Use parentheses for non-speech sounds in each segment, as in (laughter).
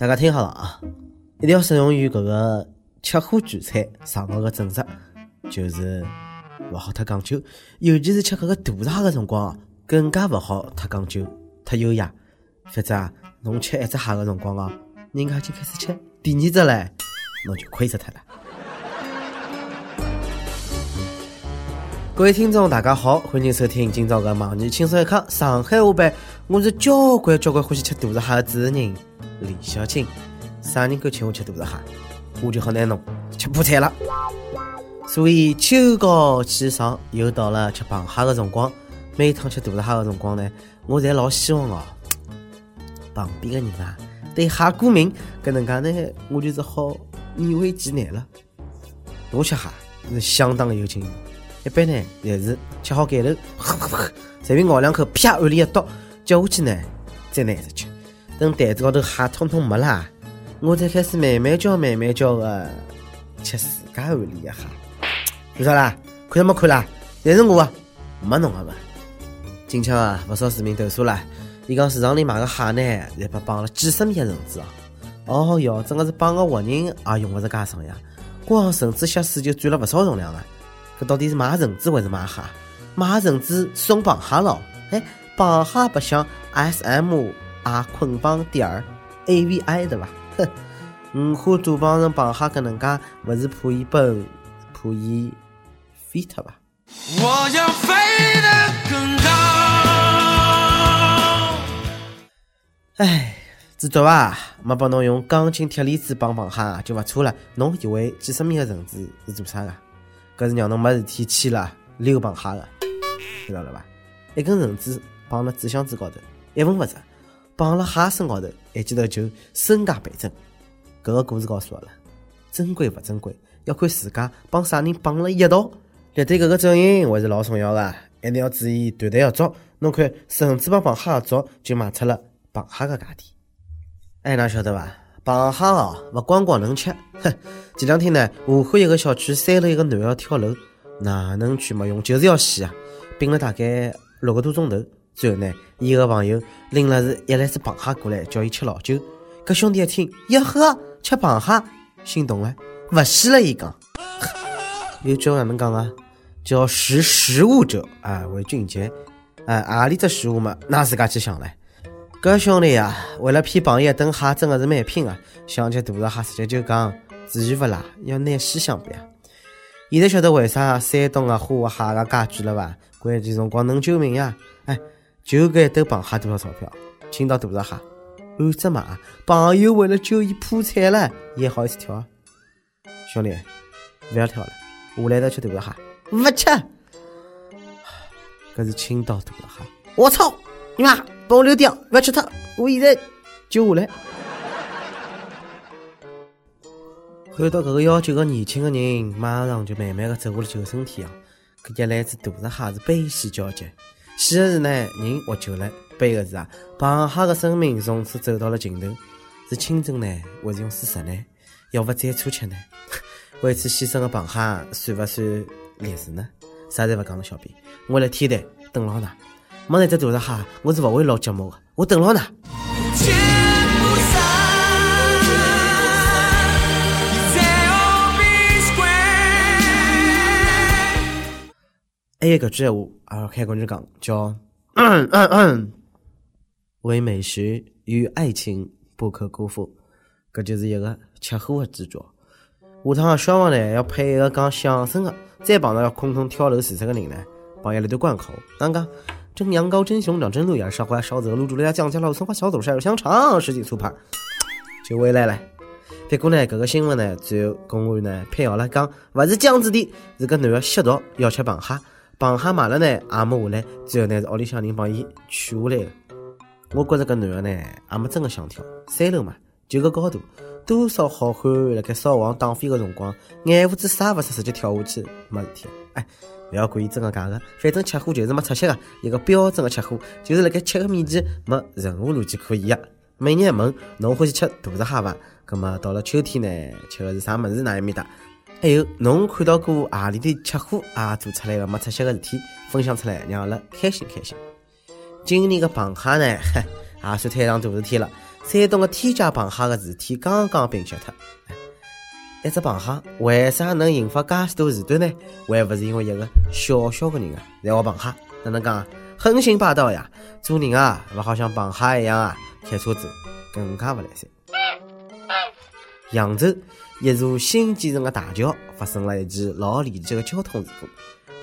大家听好了啊，一定要适用于搿个吃货聚餐上个个准则，就是勿好太讲究，尤其是吃搿个大闸个辰光，更加勿好太讲究、太优雅，否则，侬吃一只蟹个辰光哦，人家已经开始吃第二只唻，侬就亏死脱了。各位听众，大家好，欢迎收听今朝个网易轻松一刻上海话版。我是交关交关欢喜吃大闸蟹的主持人李小青。啥人敢请我吃大闸蟹，我就好拿侬吃破产了。所以秋高气爽，又到了吃螃蟹的辰光。每趟吃大闸蟹的辰光呢，我侪老希望哦，旁边的人啊对蟹过敏，搿能介呢，我就是好勉为其难了。我吃蟹是相当的有劲。一般呢，也是吃好盖头，随便咬两口，啪，碗里一倒，接下去呢，再拿一只吃。等袋子高头蟹通通没了，我才开始慢慢嚼、慢慢嚼的吃自家碗里的蟹。做啥啦？看都没看啦？侪是我，没侬的嘛。近腔啊，不少市民投诉了，伊讲市场里卖的蟹呢，侪被绑了几十米的绳子哦。哦哟，真的是绑个活人也用不着介爽呀，光绳子下水就占了不少重量啊。搿到底是买绳子还是买蟹？买绳子送螃蟹咯？哎，螃蟹不像 S M 啊捆绑点儿 A V I 对伐？哼，五花大绑成螃蟹搿能介，勿是怕伊笨，怕伊飞脱伐？我要飞得更高。哎，知足伐？没帮侬用钢筋铁链子绑螃蟹就勿错了。侬以为几十米个绳子是做啥个？搿是让侬没事体去了溜螃蟹的，知道了伐？一根绳子绑辣纸箱子高头，一分勿值；绑辣蟹身高头，一记头就身价倍增。搿个故事告诉我了，珍贵勿珍贵，要看自家帮啥人绑了一道。立对搿个阵营还是老重要的，一定要注意团队合作。侬看绳子帮螃蟹合作，就卖出了螃蟹个价钿。哎，哪晓得伐？螃蟹哦，勿光光能吃，哼！前两天呢，武汉一个小区三楼一个男要跳楼，哪能去没用，就是要死啊！病了大概六个多钟头，最后呢，伊个朋友拎了是一篮子螃蟹过来，叫伊吃老酒。搿兄弟一听，哟呵，吃螃蟹，心动了，勿死了。伊讲，有句话哪能讲啊？叫识时务者啊为俊杰，啊，何里只食物嘛，㑚自家去想唻。搿兄弟呀，为了骗朋友一顿蟹，真的是蛮拼啊！想吃大闸蟹，直接就讲自然勿辣，要拿西相比啊！现在晓得为啥山东啊、花蟹个介贵了伐？关键辰光能救命呀！哎，就搿一兜螃蟹多少钞票？青岛大闸蟹按只卖，朋友为了救伊破产了，伊还好意思跳？兄弟，勿要跳了，下来头吃大闸蟹，勿吃！搿是青岛大闸蟹，我操！你妈！帮我留点，勿要吃它。我现在就下来。看到搿个要求的年轻的人，马上就慢慢的走下了救生艇啊！搿一篮子大闸蟹是悲喜交集，喜的是呢，人活久了；悲的是啊，螃蟹的生命从此走到了尽头。是清蒸呢，还是用事实呢？要不再初吃呢？(laughs) 为此牺牲的螃蟹算不算烈士呢？啥侪勿讲了，小编，我来天台等牢㑚。没那只大闸蟹，我是勿会录节目的。我等老衲。还有个句话啊，开工就讲叫“为美食与爱情不可辜负”，搿就是一个吃货的执着。下趟小王呢要配一个讲相声的，再碰到要空中跳楼自杀的人呢，帮伊来段贯口，刚刚。蒸羊羔，蒸熊掌，蒸鹿眼，烧花烧子鹅，卤猪肋酱酱老葱花，小肚，晒肉香肠，十几醋排，就回来了。结果呢，搿个新闻呢，最后公安呢辟谣了，讲勿是江子的，是个男的吸毒要吃螃蟹，螃蟹买了呢也没下来，最后呢是屋里向人帮伊取下来的。我觉着搿男的呢也没真的想跳，三楼嘛，就个高度，多少好汉辣盖扫黄打非个辰光，眼胡子啥勿出，直接跳下去，没事体。哎。不要管伊真个假的，反正吃货就是没出息个，一个标准的吃货，就是辣盖吃个面前没任何逻辑可言个。每日一问，侬欢喜吃大闸蟹伐？葛么到了秋天呢，吃的是啥物事？哪一面搭？还有侬看到过何里的吃货啊做出来个没出息个事体，分享出来，让阿拉开心开心。今年个螃蟹呢，(laughs) 也算摊上大事体了。山东的天价螃蟹的事体刚刚平息脱。一只螃蟹为啥能引发介许多事端呢？还不是因为一个小小的人啊，在学螃蟹，哪能讲？横行霸道呀！做人啊，勿好像螃蟹一样啊，开车子更加勿来三。扬州一座新建成的大桥发生了一起老离奇的交通事故。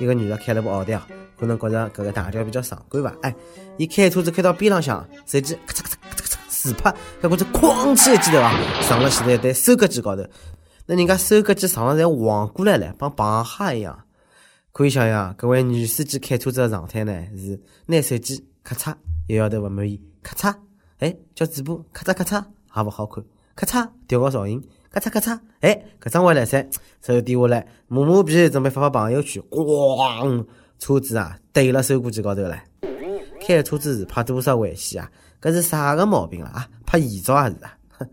一个女的开了部奥迪啊，可能觉着搿个大桥比较壮观吧，哎，伊开车子开到边浪向，随即咔嚓咔嚓咔嚓咔嚓自拍，搿觉着哐起一记头啊，撞了前头一台收割机高头。那人家收割机上了侪晃过来了，帮螃蟹一样。可以想象，搿位女司机开车子的状态呢，是拿手机咔嚓，摇摇头勿满意，咔嚓，哎，叫嘴巴咔嚓咔嚓，也勿好看，咔嚓调个噪音，咔嚓咔嚓，哎，搿桩回来噻，手低下来，磨磨皮，准备发发朋友圈，咣，车子啊怼了收割机高头了。开车子是怕多少危险啊？搿是啥个毛病啊？啊，怕遗照还是啊？哼，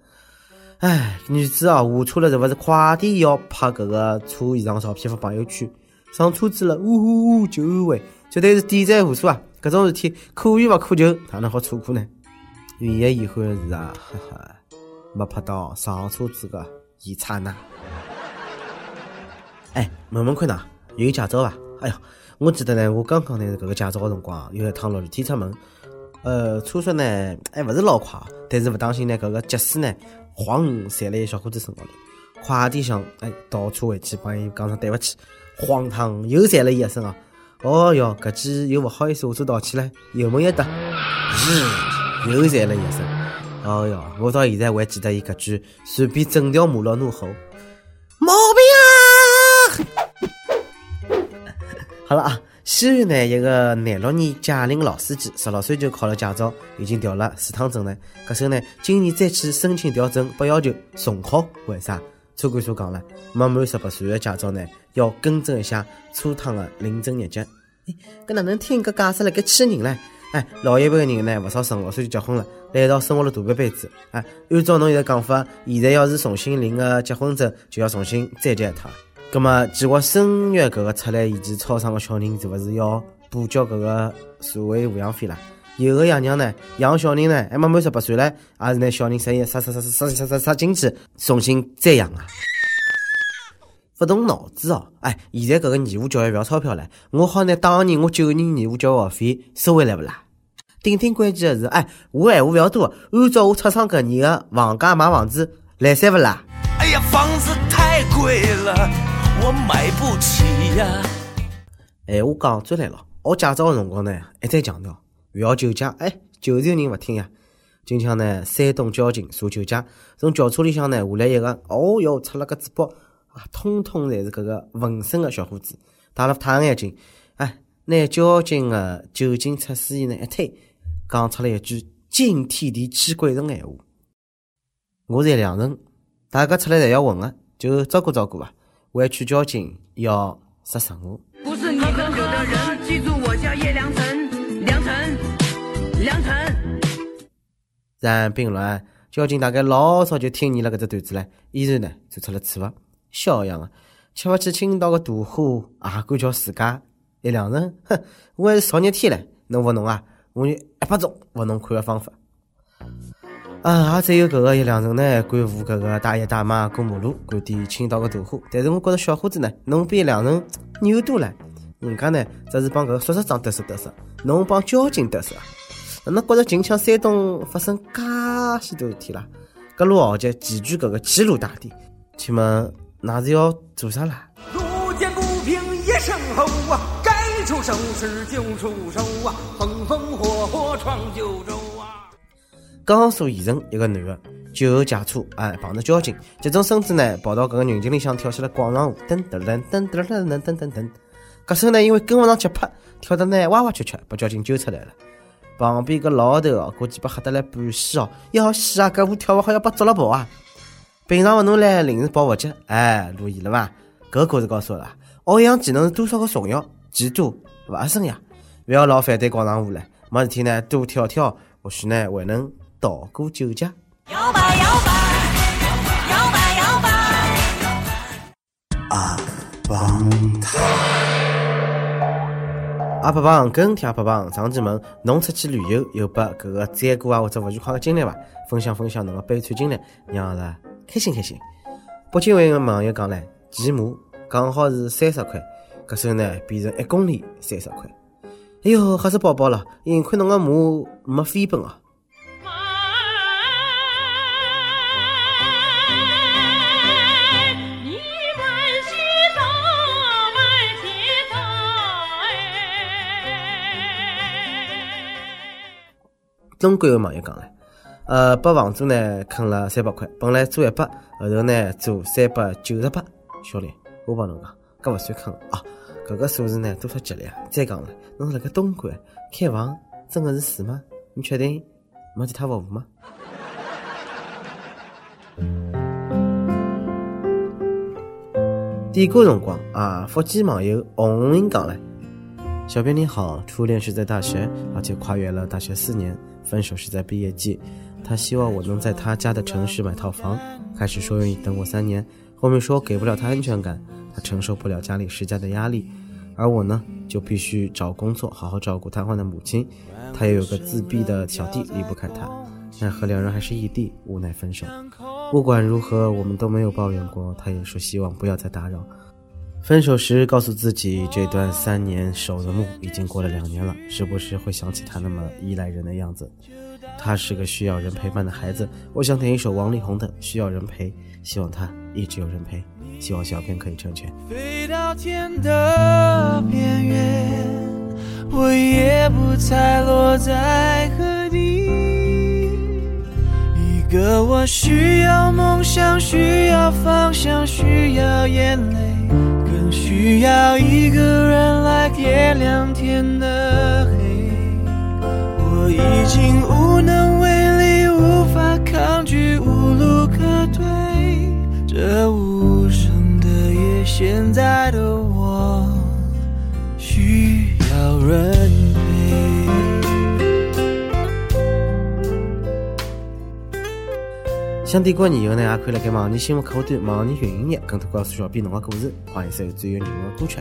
哎，女子啊，下车了是勿是快点要拍搿个车异常照片发朋友圈？上车子了，呜呼，救援，绝对是点赞无数啊！搿种事体可遇不可求，哪能好错过呢？唯一遗憾的是啊，哈哈，没拍到上车子的一刹那。哎，问问看呐，有驾照伐？哎哟，我记得呢，我刚刚拿搿个驾照的辰光，有一趟落雨天出门，呃，车速呢还勿是老快，但是勿当心呢，搿个急驶呢，晃踩了一小伙子身高头，快点想哎倒车回去帮伊讲声对勿起。荒唐又踩了伊一身啊！哦哟，搿记又勿好意思下车道歉了，油门一踏，日 (laughs) 又踩了一身。哦哟，我到现在还记得伊搿句随便整条马路怒吼：“毛病啊！” (laughs) 好了啊，西安呢一个廿六年驾龄老司机，十六岁就考了驾照，已经调了四趟证了。搿时候呢，今年再去申请调证，被要求重考，为啥？车管所讲了，没满十八岁的驾照呢，要更正一下车趟的领证日节。哎，搿哪能听搿解释辣盖气人唻？哎，老一辈的人呢，勿少十五岁就结婚了，来一道生活了大半辈子。哎，按照侬现在讲法，现在要是重新领个结婚证，就要重新再结一趟。葛么，计划生育搿个出来以及超生的小人，是勿是要补交搿个社会抚养费啦？有的爷娘呢，养小人呢，还没满十八岁嘞，也是拿小人生意杀杀杀杀杀杀杀进去，重新再养啊！不动脑子哦！哎，现在搿个义务教育勿要钞票了，我好拿当年我九年义务教育学费收回来勿啦？顶顶关键的是，哎，我闲话勿要多，按照我出生搿年的房价买房子来三勿啦？哎呀，房子太贵了，我买不起呀！哎，我讲转来了，学驾照的辰光呢，一再强调。勿要酒驾，哎，就是有人勿听呀。今朝呢，山东交警查酒驾，从轿车里向呢下来一个，哦哟，出了个嘴巴，啊，通通侪是搿个纹身的小伙子，戴了太阳眼镜，哎，拿交警的酒精测试仪呢一推，讲出了一句惊天地泣鬼神闲话。我是良人，大家出来侪要混个，就照顾照顾吧。委屈交警要杀死我。不是你的人，记住我叫叶良辰。良辰，良辰。然并卵，交警大概老早就听腻了搿只段子了，依然呢做出了处罚。小样啊，吃勿起青岛的大虾，也敢叫自家一良人？哼，我还是少日天唻，侬勿侬啊？我有一百种勿侬看的方法。啊，也只有搿个一良人呢，敢扶搿个大爷大妈过马路，敢点青岛的大货。但是我觉着小伙子呢，侬比一良人牛多了。人家呢，只是帮搿个宿舍长得瑟得瑟，侬帮交警得瑟？哪能觉着近腔山东发生介许多事体啦？各路豪杰齐聚搿个齐鲁大地，请问那是要做啥啦？路见不平一声吼啊，出手时就出手啊，风风火火闯九州啊！江苏盐城一个男的酒后驾车，哎，碰着交警，急中生智呢，跑到搿个人群里向跳起了广场舞，噔噔噔噔噔噔噔噔噔。搿时候呢，因为跟勿上节拍，跳得呢哇哇曲曲，把交警揪出来了。旁边个老头哦，估计被吓得来半死哦，要死啊！搿舞跳勿好要被捉了跑啊！平常勿侬来临时抱佛脚，哎，注意了伐？搿故事告诉我了，学一项技能是多少个重要，技多勿生呀！勿要老反对广场舞了，没事体呢，多跳跳，或许呢还能逃过酒驾。摇摆摇摆，摇摆摇摆，啊，棒他。阿伯帮跟帖阿伯帮，上期问侬出去旅游有把搿个赞过啊或者勿愉快个经历伐？分享分享侬个悲惨经历，让阿拉开心开心。北京一个网友讲唻，骑马刚好是三十块，搿时候呢变成一公里三十块。哎哟，吓死宝宝了！幸亏侬个马没飞奔哦。中国有网友讲了，呃，把房租呢坑了三百块，本来租一百，后头呢租三百九十八。小李，我帮侬讲，搿勿算坑啊，搿个数字呢多少吉利啊？再讲了，侬辣盖东莞开房，真的是事吗？你确定没其他服务吗？点歌辰光啊，福建网友红红英讲了，小编你好，初恋是在大学，而且跨越了大学四年。分手是在毕业季，他希望我能在他家的城市买套房。开始说愿意等我三年，后面说给不了他安全感，他承受不了家里施加的压力，而我呢就必须找工作，好好照顾瘫痪的母亲。他也有个自闭的小弟，离不开他。奈何两人还是异地，无奈分手。不管如何，我们都没有抱怨过。他也说希望不要再打扰。分手时告诉自己，这段三年守的墓已经过了两年了，时不时会想起他那么依赖人的样子。他是个需要人陪伴的孩子。我想点一首王力宏的《需要人陪》，希望他一直有人陪。希望小编可以成全。飞到天的边缘，我也不再落在何地。一个我需要梦想，需要方向，需要眼泪。更需要一个人来点亮天的黑，我已经无能无声的夜，现在的我需要人陪。想点歌以后呢，也可以来给网易新闻客户端、网易云音乐更多告诉小编侬的故事。欢迎收听最有人味歌曲，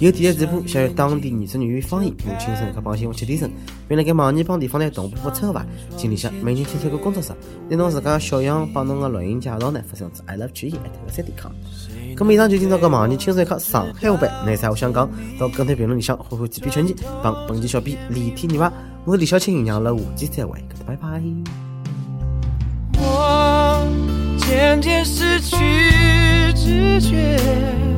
有电视直播，想用当地原汁原味方言用轻松一刻帮新闻七点声，并辣盖网易帮地方台同步播出伐？请里向每日听这个工作室，拿侬自家小样帮侬个录音介绍呢，发送至 i love 曲艺 at 三点 com。咁么以上就听到个网易轻松一刻上海话版，那啥我想讲，到跟帖评论里向回复几篇成绩，帮本期小编李天你吧。我是李小青，让了下期再会，拜拜。渐渐失去知觉。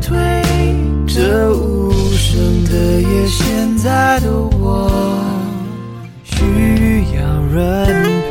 推着。无声的夜，现在的我需要人陪